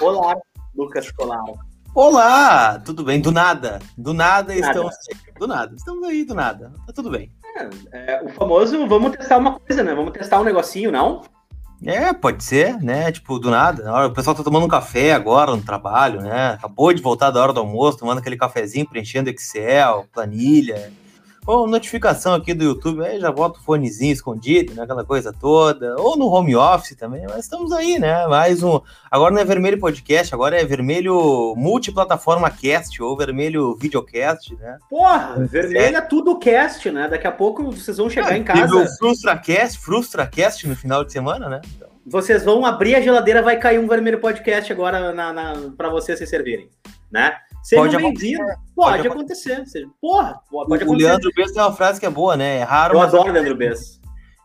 Olá, Lucas Colar. Olá, tudo bem? Do nada, do nada, estamos do nada, estamos aí do nada, tá tudo bem. É, é, o famoso, vamos testar uma coisa, né? Vamos testar um negocinho, não? É, pode ser, né? Tipo, do nada. O pessoal tá tomando um café agora no trabalho, né? Acabou de voltar da hora do almoço, tomando aquele cafezinho, preenchendo Excel, planilha. Ou notificação aqui do YouTube, aí já bota o fonezinho escondido, né? Aquela coisa toda. Ou no home office também, mas estamos aí, né? Mais um. Agora não é vermelho podcast, agora é vermelho multiplataforma cast ou vermelho videocast, né? Porra, é. vermelho é tudo cast, né? Daqui a pouco vocês vão chegar é, em casa. O FrustraCast, FrustraCast no final de semana, né? Então... Vocês vão abrir a geladeira, vai cair um vermelho podcast agora na, na para vocês se servirem, né? Sejam bem-vindos. Pode, pode, acontecer. acontecer. Porra, pode o, acontecer. O Leandro Bess tem uma frase que é boa, né? É raro. Eu adoro o Leandro Bess.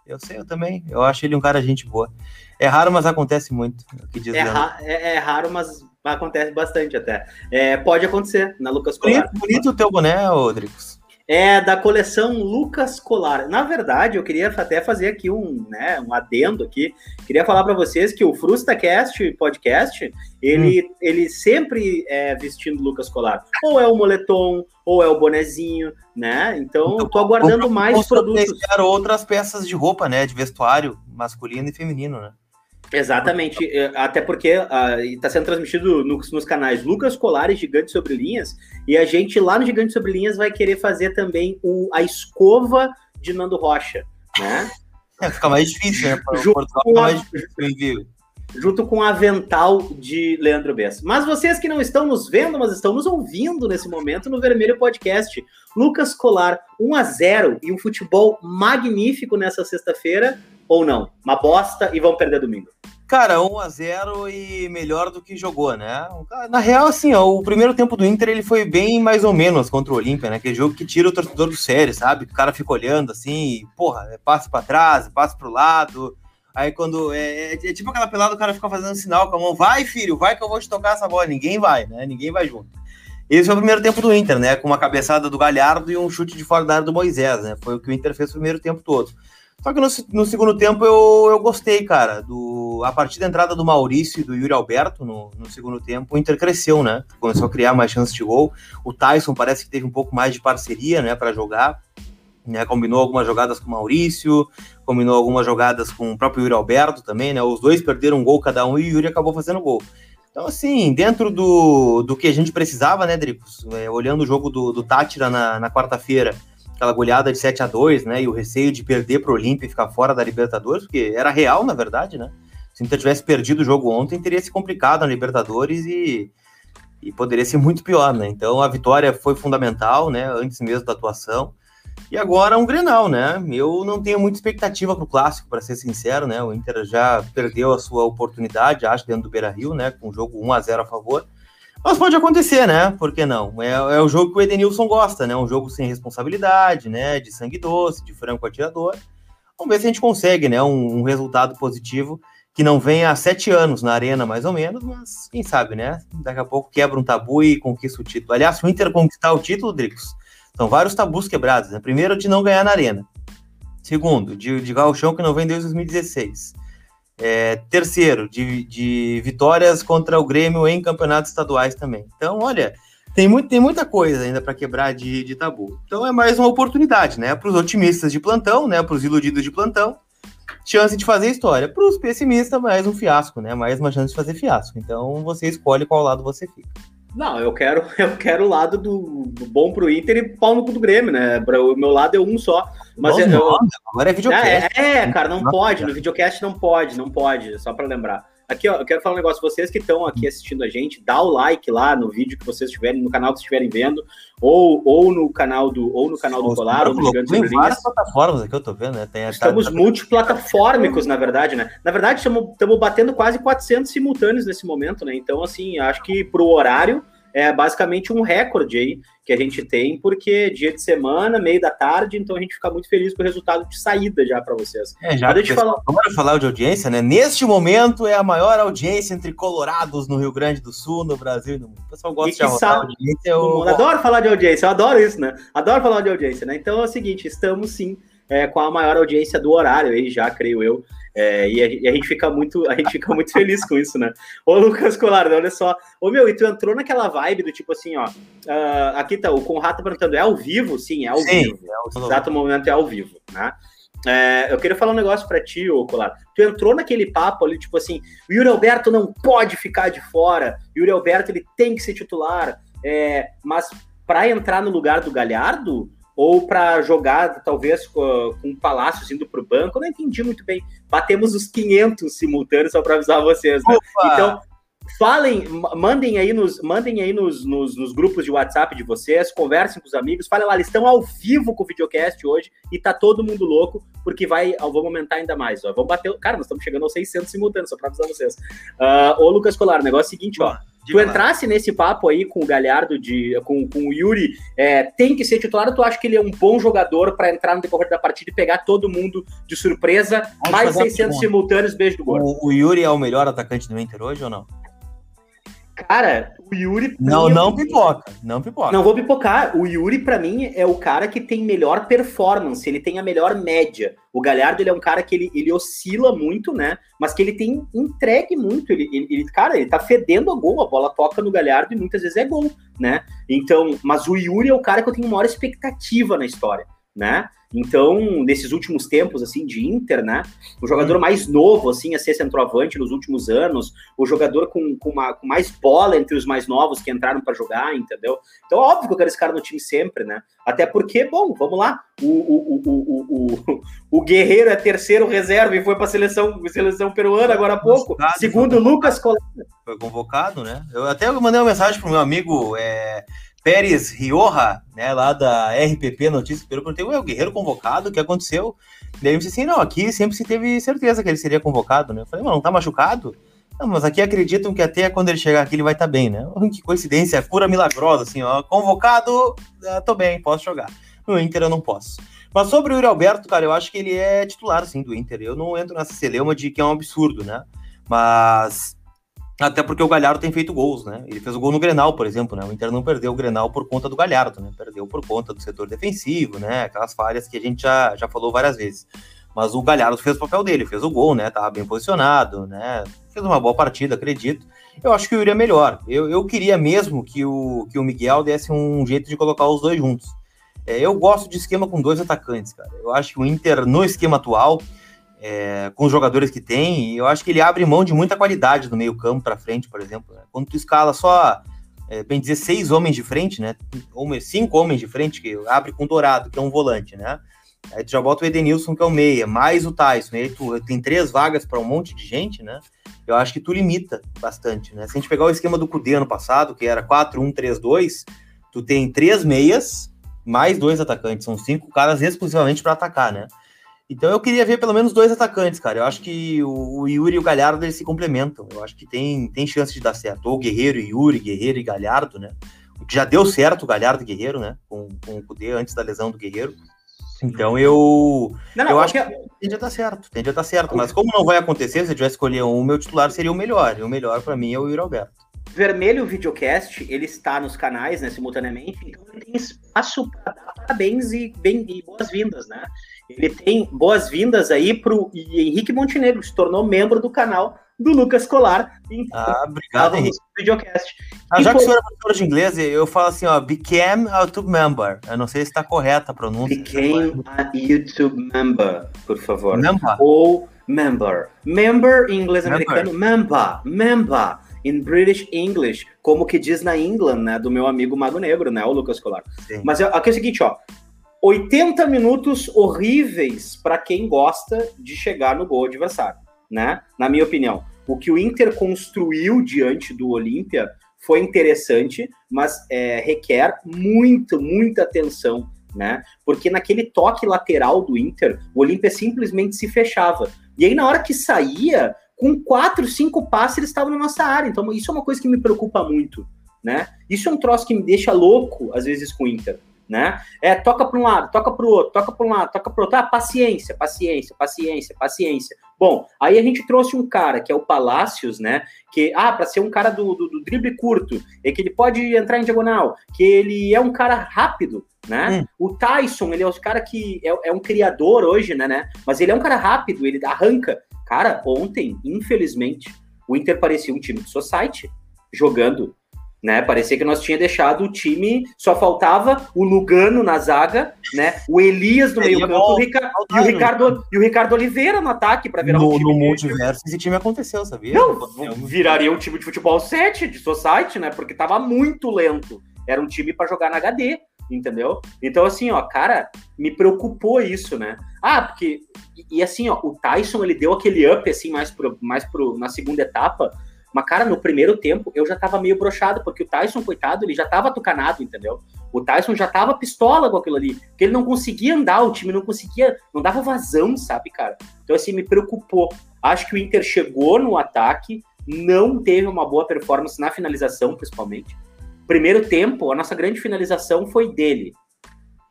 Eu sei, eu também. Eu acho ele um cara gente boa. É raro, mas acontece muito. é, ra é, é, raro, mas acontece bastante até. É, pode acontecer na Lucas Colar. Bonito, bonito o teu boné, Rodrigues é da coleção Lucas Colar. Na verdade, eu queria até fazer aqui um, né, um adendo aqui. Queria falar para vocês que o FrustaCast podcast, ele, hum. ele sempre é vestindo Lucas Colar. Ou é o moletom, ou é o bonezinho, né? Então, então tô aguardando mais produtos. outras peças de roupa, né, de vestuário masculino e feminino, né? Exatamente, até porque está uh, sendo transmitido nos, nos, canais Lucas Colares, Gigante Sobre Linhas, e a gente lá no Gigante Sobre Linhas vai querer fazer também o, a escova de Nando Rocha, né? É, fica mais difícil, né? junto Portugal fica mais difícil Junto com o avental de Leandro Bess. Mas vocês que não estão nos vendo, mas estão nos ouvindo nesse momento no Vermelho Podcast, Lucas Colar, 1 a 0 e um futebol magnífico nessa sexta-feira ou não? Uma bosta e vão perder domingo. Cara, 1 a 0 e melhor do que jogou, né? Na real, assim, ó, o primeiro tempo do Inter ele foi bem mais ou menos contra o Olímpia, né? Aquele jogo que tira o torcedor do sério, sabe? O cara fica olhando assim, porra, é passe para trás, passe pro lado. Aí quando. É, é, é, tipo aquela pelada, o cara fica fazendo sinal com a mão, vai, filho, vai que eu vou te tocar essa bola. Ninguém vai, né? Ninguém vai junto. Esse foi o primeiro tempo do Inter, né? Com uma cabeçada do Galhardo e um chute de fora da área do Moisés, né? Foi o que o Inter fez o primeiro tempo todo. Só que no, no, segundo tempo eu, eu gostei, cara. Do, a partir da entrada do Maurício e do Yuri Alberto no, no segundo tempo, o Inter cresceu, né? Começou a criar mais chances de gol. O Tyson parece que teve um pouco mais de parceria, né, para jogar. Né, combinou algumas jogadas com o Maurício, combinou algumas jogadas com o próprio Yuri Alberto também, né? Os dois perderam um gol cada um e o Yuri acabou fazendo gol. Então, assim, dentro do, do que a gente precisava, né, Dricos? É, olhando o jogo do, do Tátira na, na quarta-feira, aquela goleada de 7 a 2 né? E o receio de perder para o Olímpia e ficar fora da Libertadores, porque era real, na verdade, né? Se o Inter tivesse perdido o jogo ontem, teria se complicado na Libertadores e, e poderia ser muito pior, né? Então a vitória foi fundamental, né? Antes mesmo da atuação. E agora um Grenal, né? Eu não tenho muita expectativa para o clássico, para ser sincero, né? O Inter já perdeu a sua oportunidade, acho, dentro do Beira Rio, né? Com o jogo 1 a 0 a favor. Mas pode acontecer, né? Por que não? É, é o jogo que o Edenilson gosta, né? Um jogo sem responsabilidade, né? De sangue doce, de franco atirador. Vamos ver se a gente consegue, né? Um, um resultado positivo que não vem há sete anos na arena, mais ou menos, mas quem sabe, né? Daqui a pouco quebra um tabu e conquista o título. Aliás, o Inter conquistar o título, Dricos, são vários tabus quebrados. Né? Primeiro, de não ganhar na arena. Segundo, de, de gauchão que não vem desde 2016. É, terceiro, de, de vitórias contra o Grêmio em campeonatos estaduais também. Então, olha, tem, muito, tem muita coisa ainda para quebrar de, de tabu. Então é mais uma oportunidade, né? Para os otimistas de plantão, né? Para os iludidos de plantão, chance de fazer história. Para os pessimistas, mais um fiasco, né? Mais uma chance de fazer fiasco. Então você escolhe qual lado você fica. Não, eu quero, eu quero o lado do, do bom pro Inter e pau no cu do Grêmio, né? O meu lado é um só. Mas eu, agora é videocast. É, é, cara, não pode. No videocast não pode, não pode, só para lembrar. Aqui, ó, eu quero falar um negócio. Vocês que estão aqui assistindo a gente, dá o like lá no vídeo que vocês estiverem, no canal que estiverem vendo, ou, ou no canal do ou no canal do Colar, ou no Gigante Tem várias plataformas aqui, eu tô vendo, né? Tem estamos tá, multiplataformicos, na verdade, né? Na verdade, estamos batendo quase 400 simultâneos nesse momento, né? Então, assim, acho que pro horário é basicamente um recorde aí que a gente tem, porque dia de semana, meio da tarde, então a gente fica muito feliz com o resultado de saída já para vocês. É, já deixa eu falar. Vamos falar de audiência, né? Neste momento é a maior audiência entre colorados no Rio Grande do Sul, no Brasil e no mundo. O pessoal gosta e de audiência. Eu... Adoro falar de audiência, eu adoro isso, né? Adoro falar de audiência, né? Então é o seguinte, estamos sim é, com a maior audiência do horário aí, já creio eu. É, e, a, e, a, gente fica muito, a gente fica muito feliz com isso, né? Ô, Lucas Colardo, olha só. Ô, meu, e tu entrou naquela vibe do tipo assim, ó. Uh, aqui tá, o Conrado tá perguntando, é ao vivo? Sim, é ao Sim, vivo. É ao exato momento é ao vivo, né? É, eu queria falar um negócio para ti, ô Colar. Tu entrou naquele papo ali, tipo assim, o Yuri Alberto não pode ficar de fora, o Yuri Alberto ele tem que ser titular, é, mas para entrar no lugar do Galhardo, ou para jogar, talvez, com, com um palácio indo para o banco. Eu não entendi muito bem. Batemos os 500 simultâneos, só para avisar vocês. Né? Então, falem, mandem aí, nos, mandem aí nos, nos, nos, grupos de WhatsApp de vocês, conversem com os amigos, falem lá, eles estão ao vivo com o videocast hoje e tá todo mundo louco, porque vai, vamos aumentar ainda mais. Ó. Vamos bater, cara, nós estamos chegando aos 600 simultâneos, só para avisar vocês. Uh, ô, Lucas Colar, o negócio é o seguinte, ó tu entrasse nesse papo aí com o Galhardo, de, com, com o Yuri, é, tem que ser titular ou tu acha que ele é um bom jogador para entrar no decorrer da partida e pegar todo mundo de surpresa? Vamos mais 600 simultâneos, beijo do gordo. O, o Yuri é o melhor atacante do Inter hoje ou não? Cara, o Yuri. Não, é não pipoca. Não pipoca. Não vou pipocar. O Yuri, para mim, é o cara que tem melhor performance, ele tem a melhor média. O Galhardo, ele é um cara que ele, ele oscila muito, né? Mas que ele tem entregue muito. Ele, ele, ele, cara, ele tá fedendo a gol, a bola toca no Galhardo e muitas vezes é gol, né? Então, mas o Yuri é o cara que eu tenho maior expectativa na história, né? Então, nesses últimos tempos, assim, de Inter, né? O jogador mais novo, assim, a ser centroavante nos últimos anos, o jogador com, com, uma, com mais bola entre os mais novos que entraram para jogar, entendeu? Então, óbvio que eu quero esse cara no time sempre, né? Até porque, bom, vamos lá, o, o, o, o, o, o Guerreiro é terceiro reserva e foi para a seleção, seleção peruana agora há pouco, segundo o Lucas Colar. Foi convocado, né? Eu até mandei uma mensagem pro meu amigo, é, Pérez Rioja, né, lá da RPP Notícias, perguntei, ué, o Guerreiro convocado, o que aconteceu? Daí ele disse assim, não, aqui sempre se teve certeza que ele seria convocado, né? Eu falei, não tá machucado? Não, mas aqui acreditam que até quando ele chegar aqui ele vai estar tá bem, né? Que coincidência, pura milagrosa, assim, ó, convocado, ah, tô bem, posso jogar. No Inter eu não posso. Mas sobre o Yuri Alberto, cara, eu acho que ele é titular, sim, do Inter. Eu não entro nessa celeuma de que é um absurdo, né? Mas até porque o Galhardo tem feito gols, né? Ele fez o gol no Grenal, por exemplo, né? O Inter não perdeu o Grenal por conta do Galhardo, né? Perdeu por conta do setor defensivo, né? Aquelas falhas que a gente já, já falou várias vezes. Mas o Galhardo fez o papel dele, fez o gol, né? Tava bem posicionado, né? Fez uma boa partida, acredito. Eu acho que o Yuri é melhor. Eu, eu queria mesmo que o, que o Miguel desse um jeito de colocar os dois juntos. É, eu gosto de esquema com dois atacantes, cara. Eu acho que o Inter, no esquema atual, é, com os jogadores que tem, eu acho que ele abre mão de muita qualidade do meio campo para frente, por exemplo. Né? Quando tu escala só, é, bem dizer, seis homens de frente, né? Cinco homens de frente, que abre com o Dourado, que é um volante, né? Aí tu já bota o Edenilson, que é o meia, mais o Tyson, aí tu tem três vagas para um monte de gente, né? Eu acho que tu limita bastante, né? Se a gente pegar o esquema do Cudê ano passado, que era 4-1-3-2, tu tem três meias, mais dois atacantes, são cinco caras exclusivamente para atacar, né? Então eu queria ver pelo menos dois atacantes, cara. Eu acho que o, Yuri e o Galhardo eles se complementam. Eu acho que tem, tem chance de dar certo. Ou Guerreiro e Yuri, Guerreiro e Galhardo, né? O que já deu certo o Galhardo e Guerreiro, né? Com, com o Cudê antes da lesão do Guerreiro. Então eu. Não, não, eu acho que tende a estar certo, tende a estar certo. Mas como não vai acontecer, se eu tivesse escolher um, o meu titular seria o melhor. E o melhor para mim é o Yuri Alberto. Vermelho Videocast, ele está nos canais, né, simultaneamente, então ele tem espaço para dar parabéns e, e boas-vindas, né? Ele tem boas-vindas aí para o Henrique Montenegro, que se tornou membro do canal do Lucas Colar. Ah, obrigado, Henrique. Videocast. Ah, já que o senhor é professor de inglês, eu falo assim, ó, became a YouTube member. Eu não sei se está correta a pronúncia. Became a YouTube member, por favor. Member. Ou member. Member em inglês member. americano, member, member. In British English, como que diz na England, né, do meu amigo Mago Negro, né, o Lucas Colar. Sim. Mas aqui é o seguinte, ó, 80 minutos horríveis para quem gosta de chegar no gol adversário, né? Na minha opinião. O que o Inter construiu diante do Olímpia foi interessante, mas é, requer muito, muita atenção, né? Porque naquele toque lateral do Inter, o Olímpia simplesmente se fechava. E aí, na hora que saía, com quatro, cinco passes, eles estavam na nossa área. Então, isso é uma coisa que me preocupa muito né? Isso é um troço que me deixa louco, às vezes, com o Inter, né? É, toca para um lado, toca para o outro, toca para um lado, toca para o outro. Ah, paciência, paciência, paciência, paciência. Bom, aí a gente trouxe um cara que é o Palácios, né? Que, ah, para ser um cara do, do, do, drible curto, é que ele pode entrar em diagonal, que ele é um cara rápido, né? Hum. O Tyson, ele é o cara que é, é, um criador hoje, né, né? Mas ele é um cara rápido, ele arranca. Cara, ontem, infelizmente, o Inter parecia um time de society jogando né? Parecia que nós tinha deixado o time, só faltava o Lugano na zaga, né? O Elias no meio-campo e, o Ricardo, e o Ricardo Oliveira no ataque para virar no, um time. No multiverso, esse time aconteceu, sabia? Não, viraria um time de futebol 7 de society, né? Porque tava muito lento. Era um time para jogar na HD, entendeu? Então, assim, ó, cara, me preocupou isso, né? Ah, porque. E, e assim, ó, o Tyson ele deu aquele up assim mais pro, mais pro, na segunda etapa mas, cara, no primeiro tempo eu já tava meio brochado, porque o Tyson, coitado, ele já tava tucanado, entendeu? O Tyson já tava pistola com aquilo ali, porque ele não conseguia andar, o time não conseguia, não dava vazão, sabe, cara? Então, assim, me preocupou. Acho que o Inter chegou no ataque, não teve uma boa performance na finalização, principalmente. Primeiro tempo, a nossa grande finalização foi dele,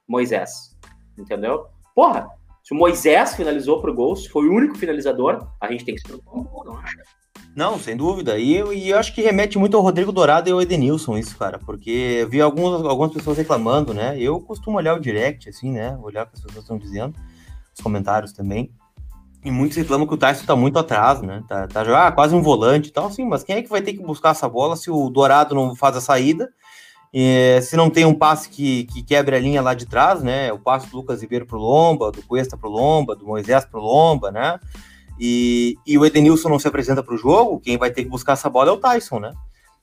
Moisés, entendeu? Porra, se o Moisés finalizou pro gol, se foi o único finalizador, a gente tem que se preocupar um pouco, não acha? Não, sem dúvida. E, e eu acho que remete muito ao Rodrigo Dourado e ao Edenilson isso, cara. Porque eu vi algumas, algumas pessoas reclamando, né? Eu costumo olhar o direct, assim, né? Olhar o que as pessoas estão dizendo, os comentários também. E muitos reclamam que o Tyson tá muito atrás, né? Tá, tá ah, quase um volante e tal, assim. Mas quem é que vai ter que buscar essa bola se o Dourado não faz a saída? E, se não tem um passe que, que quebre a linha lá de trás, né? O passe do Lucas Ribeiro pro Lomba, do Cuesta pro Lomba, do Moisés pro Lomba, né? E, e o Edenilson não se apresenta para o jogo, quem vai ter que buscar essa bola é o Tyson, né?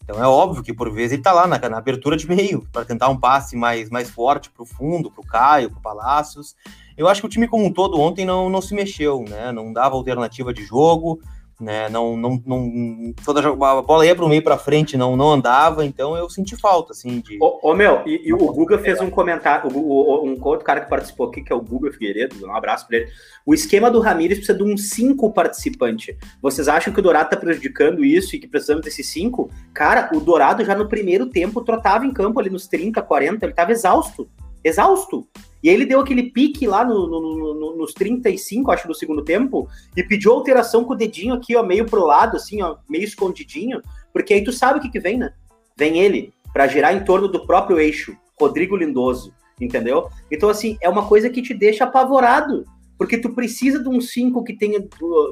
Então é óbvio que por vezes ele tá lá na, na abertura de meio para tentar um passe mais, mais forte para o fundo, para o Caio, para o Palácios. Eu acho que o time como um todo ontem não, não se mexeu, né? Não dava alternativa de jogo, né? Não, não, não toda a bola ia para o meio para frente, não, não andava, então eu senti falta, assim, de. Ô, ô meu, e, e o Guga fez um comentário, o, o, um outro cara que participou aqui, que é o Guga Figueiredo, um abraço para ele. O esquema do Ramires precisa de um cinco participante. Vocês acham que o Dourado tá prejudicando isso e que precisamos desses cinco? Cara, o Dourado já no primeiro tempo trotava em campo ali nos 30, 40, ele tava exausto. Exausto. E aí ele deu aquele pique lá no, no, no, nos 35, acho, do segundo tempo, e pediu alteração com o dedinho aqui, ó, meio pro lado, assim, ó, meio escondidinho, porque aí tu sabe o que que vem, né? Vem ele, para girar em torno do próprio eixo, Rodrigo Lindoso, entendeu? Então, assim, é uma coisa que te deixa apavorado, porque tu precisa de um 5 que tenha,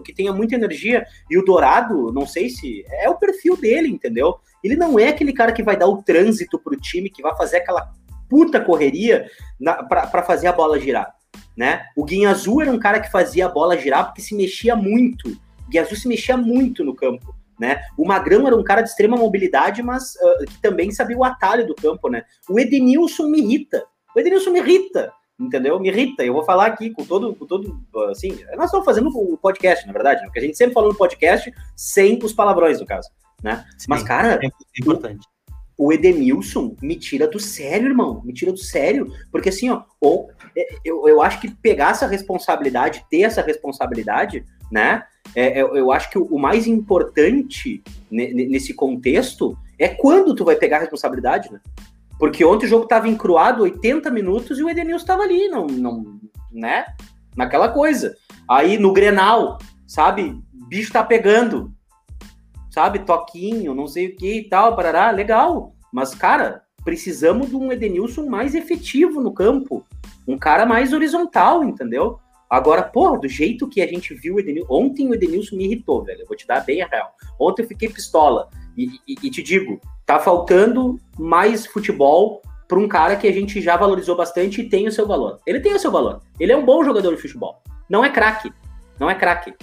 que tenha muita energia, e o Dourado, não sei se, é o perfil dele, entendeu? Ele não é aquele cara que vai dar o trânsito pro time, que vai fazer aquela puta correria para fazer a bola girar, né? O Guinha Azul era um cara que fazia a bola girar porque se mexia muito. O Guinha Azul se mexia muito no campo, né? O Magrão era um cara de extrema mobilidade, mas uh, que também sabia o atalho do campo, né? O Edenilson me irrita. O Edenilson me irrita, entendeu? Me irrita. Eu vou falar aqui com todo, com todo, assim, nós estamos fazendo o podcast, na verdade, né? porque a gente sempre falou no podcast sem os palavrões, no caso, né? Sim, mas, cara, é importante o Edenilson me tira do sério, irmão. Me tira do sério. Porque assim, ó, ou, é, eu, eu acho que pegar essa responsabilidade, ter essa responsabilidade, né? É, eu, é, eu acho que o, mais importante nesse contexto é quando tu vai pegar a responsabilidade, né? Porque ontem o jogo tava encruado 80 minutos e o Edenilson tava ali, não, não, né? Naquela coisa. Aí no Grenal, sabe? Bicho tá pegando sabe, toquinho, não sei o que e tal, parará, legal. Mas, cara, precisamos de um Edenilson mais efetivo no campo. Um cara mais horizontal, entendeu? Agora, porra, do jeito que a gente viu o Edenilson. Ontem o Edenilson me irritou, velho. Eu vou te dar bem a real. Ontem eu fiquei pistola. E, e, e te digo, tá faltando mais futebol para um cara que a gente já valorizou bastante e tem o seu valor. Ele tem o seu valor. Ele é um bom jogador de futebol. Não é craque. Não é craque.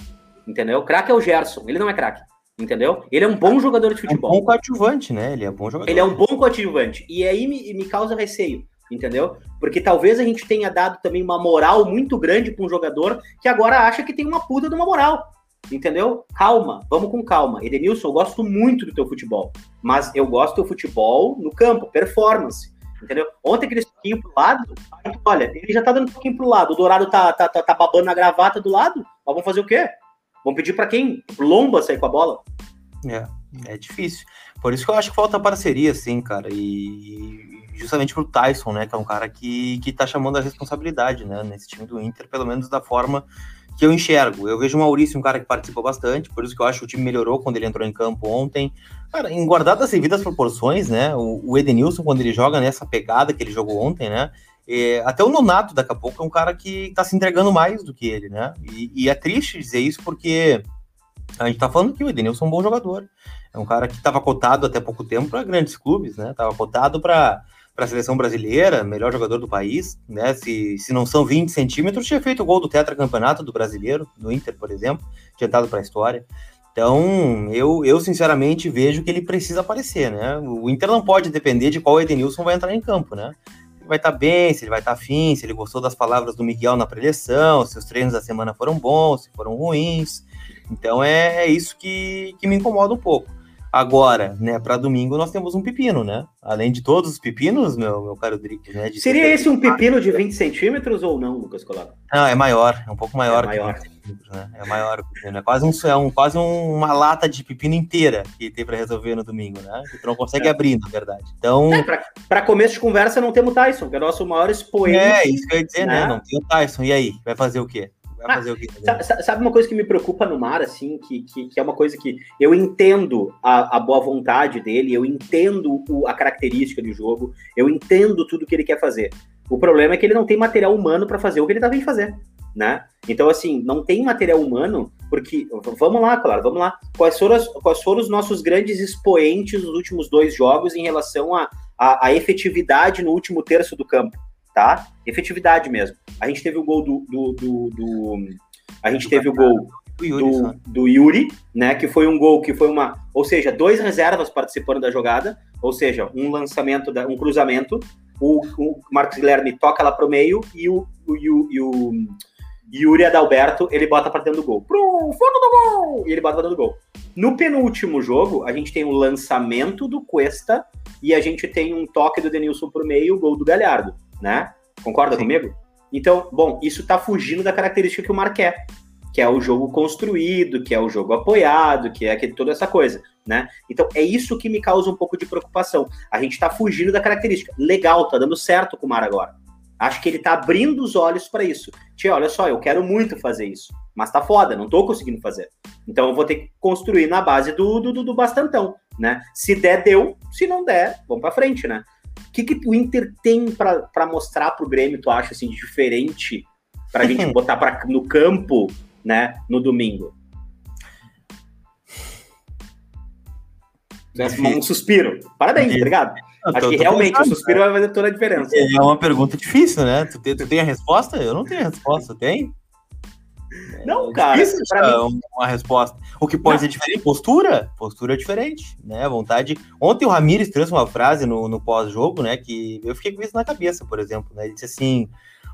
Entendeu? Craque é o Gerson. Ele não é craque. Entendeu? Ele é um bom jogador de futebol. É um bom coadjuvante, né? Ele é um bom jogador. Ele é um bom coadjuvante. E aí me, me causa receio, entendeu? Porque talvez a gente tenha dado também uma moral muito grande para um jogador que agora acha que tem uma puta de uma moral. Entendeu? Calma, vamos com calma. Edenilson, eu gosto muito do teu futebol, mas eu gosto do teu futebol no campo, performance. Entendeu? Ontem aquele toquinho pro lado, olha, ele já tá dando um pouquinho pro lado. O Dourado tá, tá, tá, tá babando na gravata do lado. Mas vamos fazer o quê? Vamos pedir para quem? Lomba sair com a bola? É. É difícil. Por isso que eu acho que falta parceria, assim, cara. E justamente pro Tyson, né? Que é um cara que, que tá chamando a responsabilidade, né? Nesse time do Inter, pelo menos da forma que eu enxergo. Eu vejo o Maurício um cara que participou bastante, por isso que eu acho que o time melhorou quando ele entrou em campo ontem. Cara, em guardadas devidas proporções, né? O, o Edenilson, quando ele joga nessa pegada que ele jogou ontem, né? É, até o Nonato, daqui a pouco, é um cara que tá se entregando mais do que ele, né? E, e, é triste dizer isso porque a gente tá falando que o Edenilson é um bom jogador. É um cara que estava cotado até pouco tempo para grandes clubes, né? Tava cotado para a seleção brasileira, melhor jogador do país, né? Se, se não são 20 centímetros, tinha feito o gol do tetracampeonato do brasileiro, no Inter, por exemplo, tinha dado para a história. Então, eu, eu sinceramente vejo que ele precisa aparecer, né? O Inter não pode depender de qual Edenilson vai entrar em campo, né? Vai estar tá bem, se ele vai estar tá afim, se ele gostou das palavras do Miguel na preleção, se os treinos da semana foram bons, se foram ruins. Então, é, é isso que, que me incomoda um pouco. Agora, né, para domingo nós temos um pepino, né? Além de todos os pepinos, meu, meu caro Drick, né? Seria esse um pepino de 20 centímetros ou não, Lucas Colato? Não, é maior, é um pouco maior. É maior. Né? É maior o pepino. É quase, um, é um, quase um, uma lata de pepino inteira que tem para resolver no domingo, né? Que tu não consegue é. abrir, na verdade. Então. É, para começo de conversa, não temos o Tyson, que é o nosso maior expoente. É, isso que eu ia dizer, né? né? Não tem o Tyson. E aí? Vai fazer o quê? Quê? Sabe uma coisa que me preocupa no Mar, assim, que, que, que é uma coisa que eu entendo a, a boa vontade dele, eu entendo o, a característica do jogo, eu entendo tudo que ele quer fazer. O problema é que ele não tem material humano para fazer o que ele tá vindo fazer, né? Então, assim, não tem material humano, porque, vamos lá, claro, vamos lá. Quais foram, as, quais foram os nossos grandes expoentes nos últimos dois jogos em relação à a, a, a, efetividade no último terço do campo? Tá? Efetividade mesmo. A gente teve o gol do. do, do, do a gente teve o gol do, do Yuri, né? Que foi um gol que foi uma. Ou seja, dois reservas participando da jogada, ou seja, um lançamento, um cruzamento. O, o Marcos Guilherme toca lá pro meio e o, o, e o, e o Yuri Adalberto ele bota para dentro do gol. Pro fundo do gol! E ele bota pra dentro do gol. No penúltimo jogo, a gente tem o lançamento do Cuesta e a gente tem um toque do Denilson pro meio, o gol do Galhardo né? Concorda Sim. comigo? Então, bom, isso está fugindo da característica que o Mar quer, que é o jogo construído, que é o jogo apoiado, que é aquele, toda essa coisa, né? Então, é isso que me causa um pouco de preocupação. A gente está fugindo da característica. Legal, tá dando certo com o Mar agora. Acho que ele tá abrindo os olhos para isso. Tia, olha só, eu quero muito fazer isso, mas tá foda, não tô conseguindo fazer. Então eu vou ter que construir na base do, do, do bastantão, né? Se der, deu. Se não der, vamos para frente, né? O que, que o Inter tem para mostrar para o Grêmio, tu acha, assim, de diferente para a gente botar pra, no campo, né, no domingo? Um suspiro. Parabéns, obrigado. Acho tô, que tô realmente pensando, o suspiro né? vai fazer toda a diferença. É uma pergunta difícil, né? Tu tem, tu tem a resposta? Eu não tenho a resposta, tem? Não, é cara. Difícil mim... uma resposta. O que pode não. ser diferente? Postura? Postura é diferente, né? Vontade. Ontem o Ramires trouxe uma frase no, no pós-jogo, né? Que eu fiquei com isso na cabeça, por exemplo. Né? Ele disse assim: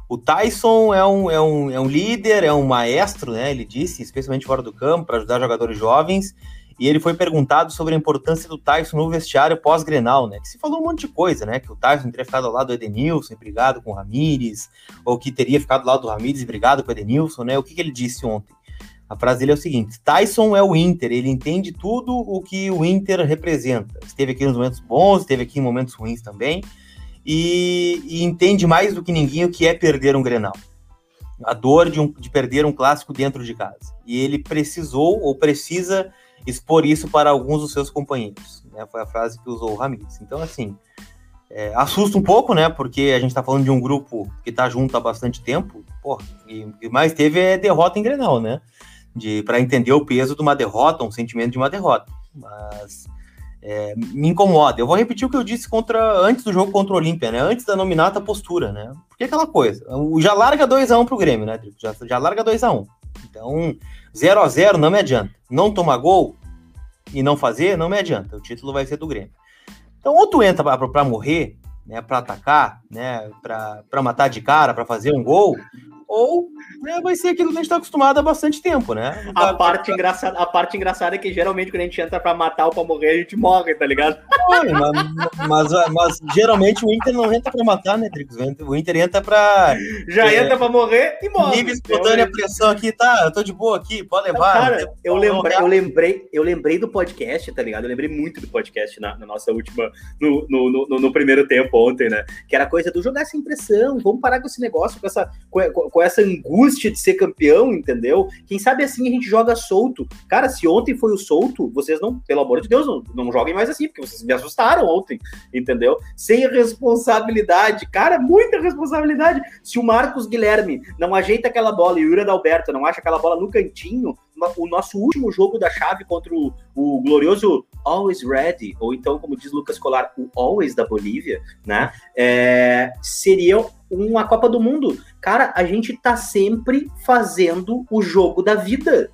o Tyson é um, é, um, é um líder, é um maestro, né? Ele disse, especialmente fora do campo, para ajudar jogadores jovens e ele foi perguntado sobre a importância do Tyson no vestiário pós-Grenal, né? Que se falou um monte de coisa, né? Que o Tyson teria ficado ao lado do Edenilson e brigado com o Ramires, ou que teria ficado ao lado do Ramires e brigado com o Edenilson, né? O que, que ele disse ontem? A frase dele é o seguinte: Tyson é o Inter, ele entende tudo o que o Inter representa. Esteve aqui nos momentos bons, esteve aqui em momentos ruins também, e, e entende mais do que ninguém o que é perder um Grenal. A dor de, um, de perder um clássico dentro de casa. E ele precisou ou precisa expor isso para alguns dos seus companheiros. Né? Foi a frase que usou o Ramires. Então, assim, é, assusta um pouco, né? Porque a gente está falando de um grupo que está junto há bastante tempo. Porra, e mais teve é derrota em Grenal, né? De, para entender o peso de uma derrota, um sentimento de uma derrota. Mas é, me incomoda. Eu vou repetir o que eu disse contra antes do jogo contra o Olímpia, né? Antes da nominata postura, né? Porque é aquela coisa. Já larga 2x1 um pro Grêmio, né, Já, já larga 2x1. Um. Então, 0 a 0 não me adianta. Não tomar gol e não fazer, não me adianta. O título vai ser do Grêmio. Então, ou tu entra para morrer, né, para atacar, né, para matar de cara, para fazer um gol, ou né, vai ser aquilo que a gente está acostumado há bastante tempo, né? A parte, engraçada, a parte engraçada é que geralmente quando a gente entra para matar ou para morrer, a gente morre, tá ligado? Olha, mas, mas, mas, geralmente o Inter não entra para matar, né, Tricos? O Inter entra para. Já é, entra para morrer e morre. Nível espontânea pressão aqui, tá? Eu tô de boa aqui, pode levar. Cara, eu lembrei, eu lembrei, eu lembrei do podcast, tá ligado? Eu lembrei muito do podcast na, na nossa última. No, no, no, no, primeiro tempo ontem, né? Que era coisa do jogar sem pressão, vamos parar com esse negócio, com essa, com, com essa angústia de ser campeão, entendeu? Quem sabe assim a gente joga solto. Cara, se ontem foi o solto, vocês não, pelo amor de Deus, não, não joguem mais assim, porque vocês me assustaram ontem, entendeu? Sem responsabilidade, cara, muita responsabilidade. Se o Marcos Guilherme não ajeita aquela bola e o Yura Dalberto não acha aquela bola no cantinho, o nosso último jogo da chave contra o, o glorioso Always Ready, ou então, como diz Lucas Colar, o Always da Bolívia, né? É, seria uma Copa do Mundo. Cara, a gente tá sempre fazendo o jogo da vida.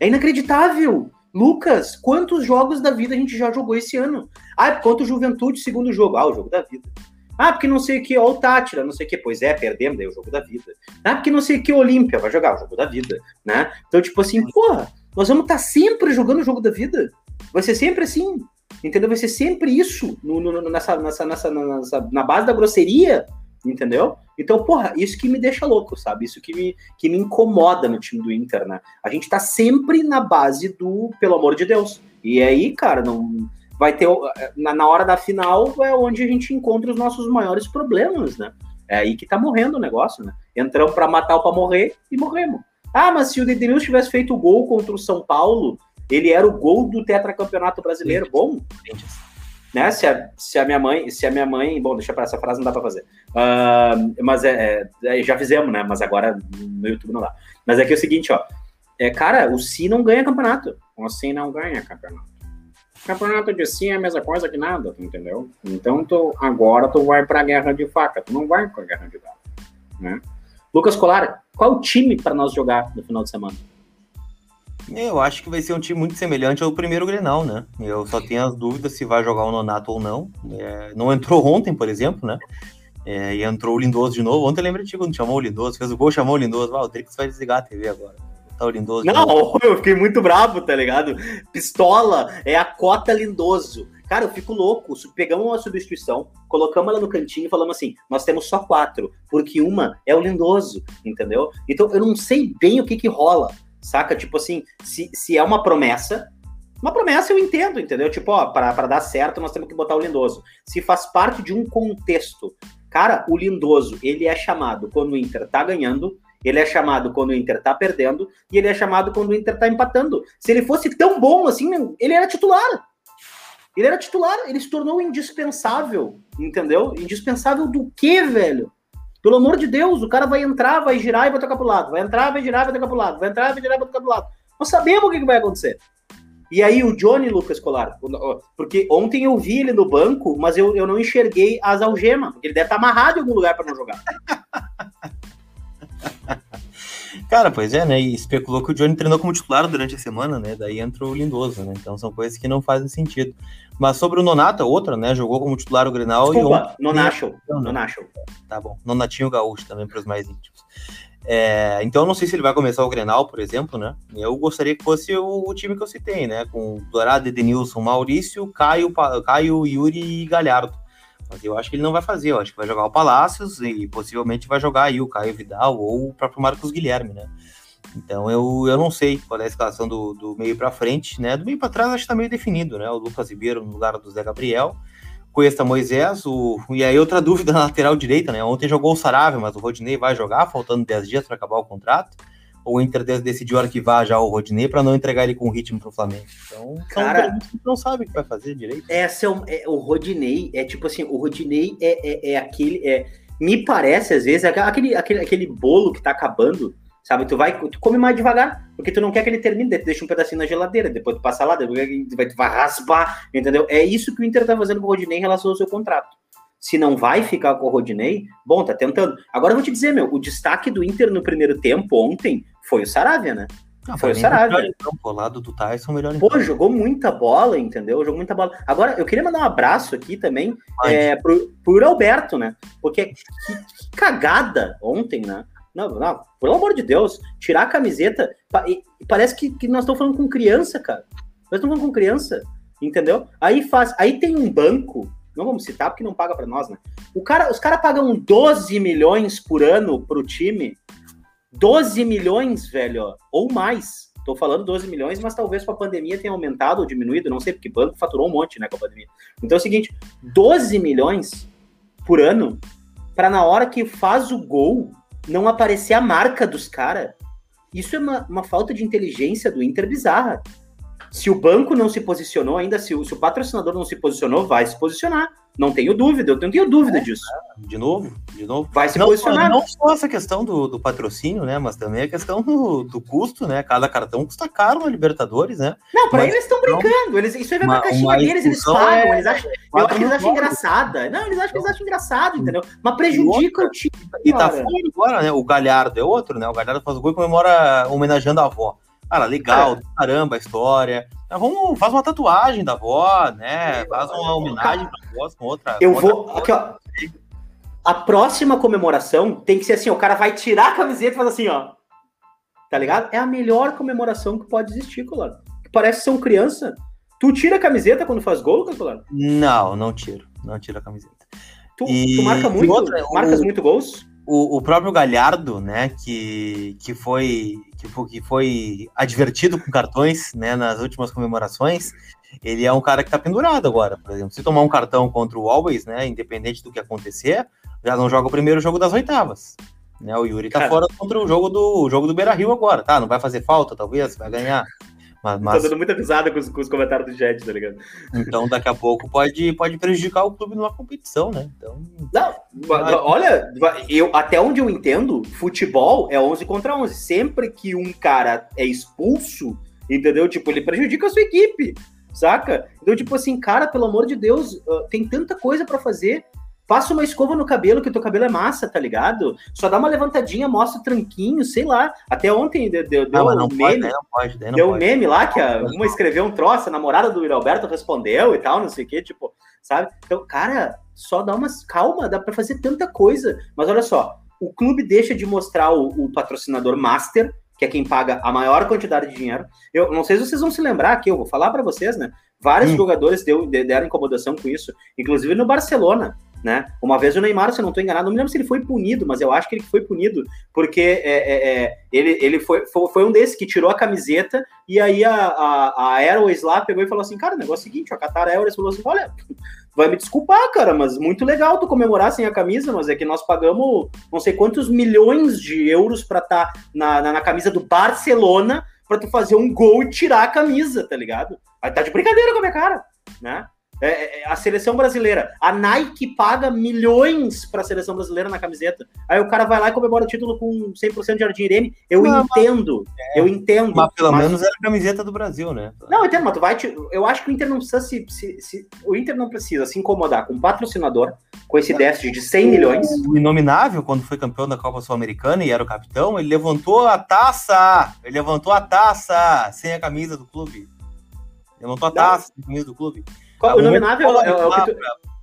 É inacreditável. Lucas, quantos jogos da vida a gente já jogou esse ano? Ah, quanto Juventude, segundo jogo. Ah, o jogo da vida. Ah, porque não sei o que, ó, o Tátira, não sei o que, pois é, perdemos, daí é o jogo da vida. Ah, porque não sei o que, Olímpia, vai jogar o jogo da vida, né? Então, tipo assim, porra, nós vamos estar tá sempre jogando o jogo da vida. Vai ser sempre assim, entendeu? Vai ser sempre isso, no, no, nessa, nessa, nessa, nessa, na base da grosseria, entendeu? Então, porra, isso que me deixa louco, sabe? Isso que me, que me incomoda no time do Inter, né? A gente tá sempre na base do pelo amor de Deus. E aí, cara, não vai ter na, na hora da final é onde a gente encontra os nossos maiores problemas, né? É aí que tá morrendo o negócio, né? Entramos para matar ou para morrer e morremos. Ah, mas se o Edenilson tivesse feito o gol contra o São Paulo, ele era o gol do tetracampeonato brasileiro. Bom, né? Se a, se a minha mãe, se a minha mãe, bom, deixa para essa frase não dá para fazer. Uh, mas é, é, já fizemos, né? Mas agora no YouTube não dá. Mas é, é o seguinte, ó. É, cara, o Si não ganha campeonato. O Si não ganha campeonato. Campeonato de Si é a mesma coisa que nada, entendeu? Então tu, agora tu vai pra guerra de faca, tu não vai pra guerra de galo, né? Lucas Colar, qual time para nós jogar no final de semana? Eu acho que vai ser um time muito semelhante ao primeiro Grenal, né? Eu só tenho as dúvidas se vai jogar o Nonato ou não. É, não entrou ontem, por exemplo, né? É, e entrou o Lindoso de novo. Ontem lembra de quando chamou o Lindoso, fez o gol, chamou o Lindoso. Ah, o Trix vai desligar a TV agora. Tá o Lindoso. Não, eu fiquei muito bravo, tá ligado? Pistola é a cota Lindoso. Cara, eu fico louco. Pegamos uma substituição, colocamos ela no cantinho e falamos assim: nós temos só quatro, porque uma é o Lindoso, entendeu? Então eu não sei bem o que que rola saca? Tipo assim, se, se é uma promessa, uma promessa eu entendo, entendeu? Tipo, ó, para dar certo nós temos que botar o Lindoso. Se faz parte de um contexto, cara, o Lindoso, ele é chamado quando o Inter tá ganhando, ele é chamado quando o Inter tá perdendo, e ele é chamado quando o Inter tá empatando. Se ele fosse tão bom assim, ele era titular. Ele era titular, ele se tornou indispensável, entendeu? Indispensável do quê, velho? Pelo amor de Deus, o cara vai entrar, vai girar e vai tocar pro lado. Vai entrar, vai girar, vai tocar pro lado. Vai entrar, vai girar, vai tocar pro lado. Nós sabemos o que, que vai acontecer. E aí o Johnny Lucas Colar, porque ontem eu vi ele no banco, mas eu, eu não enxerguei as algemas, porque ele deve estar amarrado em algum lugar para não jogar. Cara, pois é, né? E especulou que o Johnny treinou como titular durante a semana, né? Daí entrou o Lindoso, né? Então são coisas que não fazem sentido. Mas sobre o Nonata, outra, né? Jogou como titular o Grenal Desculpa, e. Nonacho. Nonacho. Tá bom. Nonatinho Gaúcho também para os mais íntimos. É, então eu não sei se ele vai começar o Grenal, por exemplo, né? Eu gostaria que fosse o, o time que eu citei, né? Com Dourado, Edenilson, Maurício, Caio, Caio, Yuri e Galhardo. Mas eu acho que ele não vai fazer, eu acho que vai jogar o Palácios e possivelmente vai jogar aí o Caio Vidal ou o próprio Marcos Guilherme, né? Então eu, eu não sei qual é a escalação do, do meio para frente, né? Do meio para trás acho que está meio definido, né? O Lucas Ribeiro no lugar do Zé Gabriel, Cuesta Moisés, o... e aí outra dúvida na lateral direita, né? Ontem jogou o Saravia, mas o Rodinei vai jogar, faltando 10 dias para acabar o contrato. O Inter decidiu arquivar já o Rodinei para não entregar ele com ritmo para o Flamengo. Então, cara, não sabe o que vai fazer direito. Essa é o, é, o Rodinei, é tipo assim, o Rodinei é, é, é aquele. É, me parece, às vezes, aquele, aquele, aquele bolo que tá acabando Sabe, tu vai, tu come mais devagar, porque tu não quer que ele termine, tu deixa um pedacinho na geladeira, depois tu passa lá, depois tu vai, tu vai raspar, entendeu? É isso que o Inter tá fazendo com o Rodinei em relação ao seu contrato. Se não vai ficar com o Rodinei, bom, tá tentando. Agora eu vou te dizer, meu, o destaque do Inter no primeiro tempo ontem foi o Saravia, né? Ah, foi o Saravia. Então, o lado do Tyson, melhor Pô, jogou muita bola, entendeu? Jogou muita bola. Agora, eu queria mandar um abraço aqui também é, pro, pro Alberto, né? Porque que, que cagada ontem, né? Não, não, pelo amor de Deus, tirar a camiseta. Parece que, que nós estamos falando com criança, cara. Nós estamos falando com criança, entendeu? Aí faz. Aí tem um banco, não vamos citar porque não paga para nós, né? O cara, os caras pagam 12 milhões por ano pro time. 12 milhões, velho, ou mais. Tô falando 12 milhões, mas talvez com a pandemia tenha aumentado ou diminuído, não sei, porque banco faturou um monte, né, com a pandemia. Então é o seguinte, 12 milhões por ano para na hora que faz o gol não aparecer a marca dos caras. Isso é uma, uma falta de inteligência do Inter bizarra. Se o banco não se posicionou ainda, se o, se o patrocinador não se posicionou, vai se posicionar. Não tenho dúvida, eu não tenho dúvida é, disso. De novo, de novo. Vai se não, posicionar. Não só essa questão do, do patrocínio, né? Mas também a questão do, do, custo, né? Cada cartão custa caro na Libertadores, né? Não, para eles estão brincando. Eles, isso aí vai pra caixinha deles, eles pagam. É, eles acham, eu acho que eles acham engraçada. Não, eles acham que eles acham engraçado, entendeu? Mas prejudica o time. E tá fora agora, né? O Galhardo é outro, né? O Galhardo faz o gol e comemora homenageando a avó. Cara, legal, é. caramba a história. Então, vamos, faz uma tatuagem da avó, né? Faz uma homenagem pra avó com outra. Eu com vou. Outra aqui, ó. A próxima comemoração tem que ser assim: o cara vai tirar a camiseta e faz assim, ó. Tá ligado? É a melhor comemoração que pode existir, Colado. Parece ser um criança. Tu tira a camiseta quando faz gol, Colado? Não, não tiro. Não tiro a camiseta. Tu, e... tu marca muito? Outra, marcas o... muito gols? O, o próprio Galhardo, né, que, que, foi, que, foi, que foi advertido com cartões né, nas últimas comemorações, ele é um cara que está pendurado agora, por exemplo. Se tomar um cartão contra o Always, né, independente do que acontecer, já não joga o primeiro jogo das oitavas. Né, o Yuri tá cara. fora contra o jogo do o jogo do Beira Rio agora, tá? Não vai fazer falta, talvez, vai ganhar. Mas, mas... Tô dando muita risada com os, com os, comentários do chat, tá ligado? Então, daqui a pouco pode, pode prejudicar o clube numa competição, né? Então... Não, olha, eu, até onde eu entendo, futebol é 11 contra 11. Sempre que um cara é expulso, entendeu? Tipo, ele prejudica a sua equipe, saca? Então, tipo assim, cara, pelo amor de Deus, tem tanta coisa para fazer. Passa uma escova no cabelo, que o teu cabelo é massa, tá ligado? Só dá uma levantadinha, mostra o tranquinho, sei lá. Até ontem deu, deu, deu um meme. Pode, não pode, não deu um meme lá que a, uma escreveu um troço, a namorada do Alberto respondeu e tal, não sei o quê, tipo, sabe? Então, cara, só dá umas calma, dá para fazer tanta coisa. Mas olha só, o clube deixa de mostrar o, o patrocinador master, que é quem paga a maior quantidade de dinheiro. Eu não sei se vocês vão se lembrar aqui, eu vou falar para vocês, né? Vários hum. jogadores deu, deram incomodação com isso, inclusive no Barcelona né? Uma vez o Neymar, se eu não estou enganado, não me lembro se ele foi punido, mas eu acho que ele foi punido, porque é, é, é, ele, ele foi, foi, um desses que tirou a camiseta e aí a, a, a Airways lá pegou e falou assim, cara, o negócio é o seguinte, a Qatar Airways falou assim, olha, vai me desculpar, cara, mas muito legal tu comemorar sem a camisa, mas é que nós pagamos não sei quantos milhões de euros para estar tá na, na, na camisa do Barcelona para tu fazer um gol e tirar a camisa, tá ligado? Aí tá de brincadeira com a minha cara, né? É, é, é, a seleção brasileira. A Nike paga milhões para a seleção brasileira na camiseta. Aí o cara vai lá e comemora o título com 100% de Jardim Irene. Eu não, entendo. Mas, é, eu entendo. Mas pelo mas... menos era a camiseta do Brasil, né? Não, eu entendo, mas tu vai. Te... Eu acho que o Inter não precisa se, se, se, O Inter não precisa se incomodar com um patrocinador com esse déficit de 100 milhões. O Inominável, quando foi campeão da Copa Sul-Americana e era o capitão, ele levantou a taça! Ele levantou a taça sem a camisa do clube. Levantou a taça sem a camisa do clube. Qual, o nominável é, é, o que tu...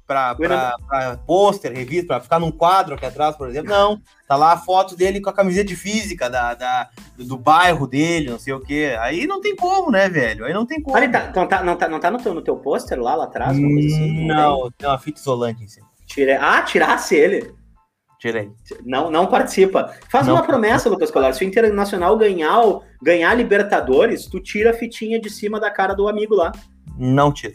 Pra, pra, pra pôster, revista, pra ficar num quadro aqui atrás, por exemplo. Não, tá lá a foto dele com a camiseta de física da, da, do bairro dele, não sei o quê. Aí não tem como, né, velho? Aí não tem como. Ah, tá, então tá, não tá, não tá no teu, no teu pôster lá, lá atrás, assim? Não, tem uma fita isolante em cima. Tire... Ah, tirasse ele. Tirei. Não, não participa. Faz não uma promessa, Lucas Colar. Se o Internacional ganhar, ganhar Libertadores, tu tira a fitinha de cima da cara do amigo lá. Não tira.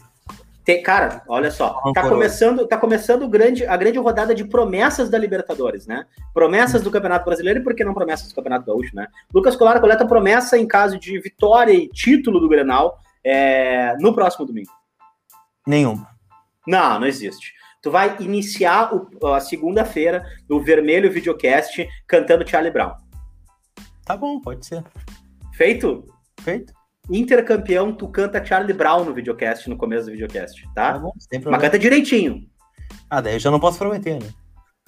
Tem, cara, olha só, tá começando, tá começando grande, a grande rodada de promessas da Libertadores, né? Promessas do Campeonato Brasileiro e por que não promessas do Campeonato Gaúcho, né? Lucas Colar coleta promessa em caso de vitória e título do Grenal é, no próximo domingo. Nenhuma. Não, não existe. Tu vai iniciar o, a segunda-feira no Vermelho Videocast cantando Charlie Brown. Tá bom, pode ser. Feito? Feito. Intercampeão, tu canta Charlie Brown no videocast, no começo do videocast, tá? tá bom, Mas canta direitinho. Ah, daí eu já não posso prometer, né?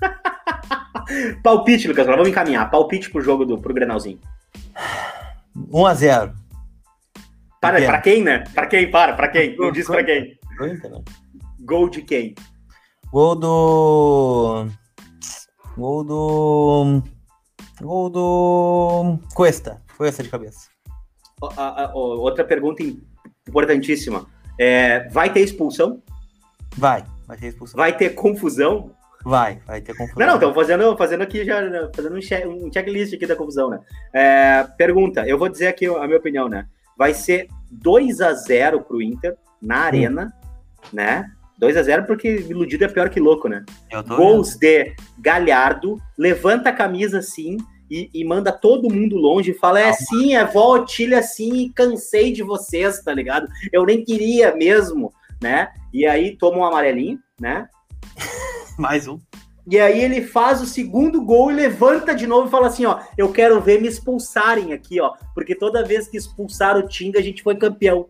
Palpite, Lucas, vamos encaminhar. Palpite pro jogo do pro Grenalzinho. 1x0. Para, pra quem, né? Pra quem? Para, pra quem? Não diz pra quem. Gol de quem? Gol do. Gol do. Gol do Cuesta. Cuesta de cabeça. Outra pergunta importantíssima. É, vai ter expulsão? Vai, vai ter expulsão. Vai ter confusão? Vai, vai ter confusão. Não, não, estamos fazendo, fazendo aqui já, fazendo um, check, um checklist aqui da confusão, né? É, pergunta, eu vou dizer aqui a minha opinião, né? Vai ser 2 a 0 pro Inter na arena, hum. né? 2 a 0 porque iludido é pior que louco, né? Gols vendo. de Galhardo, levanta a camisa assim e, e, manda todo mundo longe e fala: é sim, é vó Otília sim, cansei de vocês, tá ligado? Eu nem queria mesmo, né? E aí toma um amarelinho, né? Mais um. E aí ele faz o segundo gol e levanta de novo e fala assim, ó, eu quero ver me expulsarem aqui, ó, porque toda vez que expulsaram o Tinga, a gente foi campeão.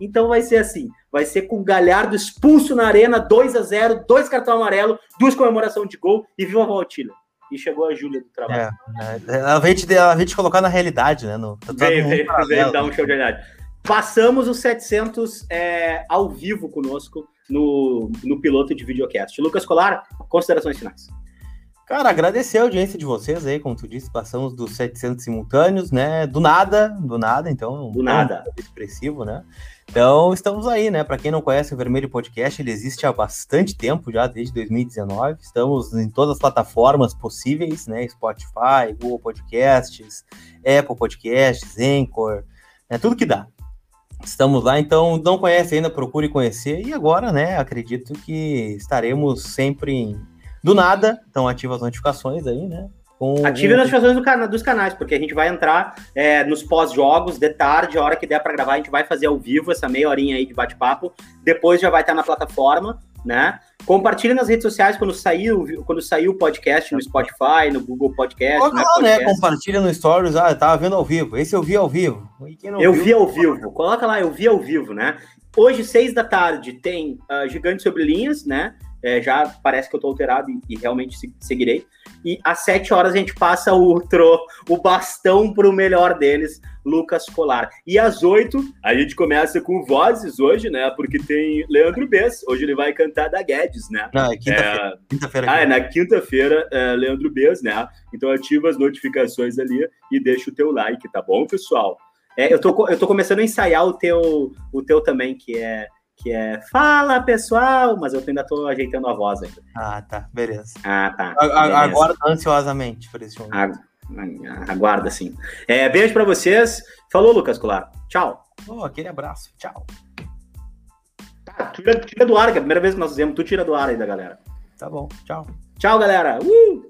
Então vai ser assim, vai ser com o Galhardo expulso na arena, 2 a 0 dois cartão amarelo, duas comemoração de gol e viva a Valtília. E chegou a Júlia do trabalho. É, é, ela veio te, ela veio te colocar na realidade, né? No, tá veio, veio, veio dar um show de realidade. Passamos os 700 é, ao vivo conosco no, no piloto de videocast. Lucas Colar, considerações finais. Cara, agradecer a audiência de vocês aí, como tu disse, passamos dos 700 simultâneos, né? Do nada, do nada, então. Do nada. Expressivo, né? Então, estamos aí, né? Para quem não conhece o Vermelho Podcast, ele existe há bastante tempo já, desde 2019. Estamos em todas as plataformas possíveis, né? Spotify, Google Podcasts, Apple Podcasts, Anchor, né? tudo que dá. Estamos lá, então não conhece ainda, procure conhecer. E agora, né? Acredito que estaremos sempre em... do nada. Então, ativa as notificações aí, né? Com, Ative as notificações do cana dos canais, porque a gente vai entrar é, nos pós-jogos, de tarde, a hora que der para gravar, a gente vai fazer ao vivo essa meia horinha aí de bate-papo. Depois já vai estar na plataforma, né? Compartilhe nas redes sociais quando sair, quando sair o podcast no Spotify, no Google Podcast. Olha né, lá, né? Compartilha no Stories. Ah, eu tava vendo ao vivo. Esse eu vi ao vivo. eu viu, vi ao vivo. Coloca lá, eu vi ao vivo, né? Hoje, seis da tarde, tem uh, Gigante Sobre Linhas, né? É, já parece que eu tô alterado e, e realmente seguirei e às 7 horas a gente passa o, tro, o bastão para o melhor deles, Lucas Colar. E às 8 a gente começa com vozes hoje, né? Porque tem Leandro Bess. Hoje ele vai cantar da Guedes, né? Não, é quinta-feira. É... Quinta ah, é na quinta-feira, é, Leandro Bess, né? Então ativa as notificações ali e deixa o teu like, tá bom, pessoal? É, eu, tô, eu tô começando a ensaiar o teu, o teu também, que é que é Fala pessoal, mas eu ainda tô ajeitando a voz ainda. Ah, tá, beleza. Ah, tá. Beleza. Agora ansiosamente por esse momento. Aguarda, sim. É, beijo para vocês. Falou, Lucas Colar. Tchau. Oh, aquele abraço. Tchau. Tá, tira, tira do ar, que é a primeira vez que nós fizemos. Tu tira do ar aí da galera. Tá bom. Tchau. Tchau, galera. Uh!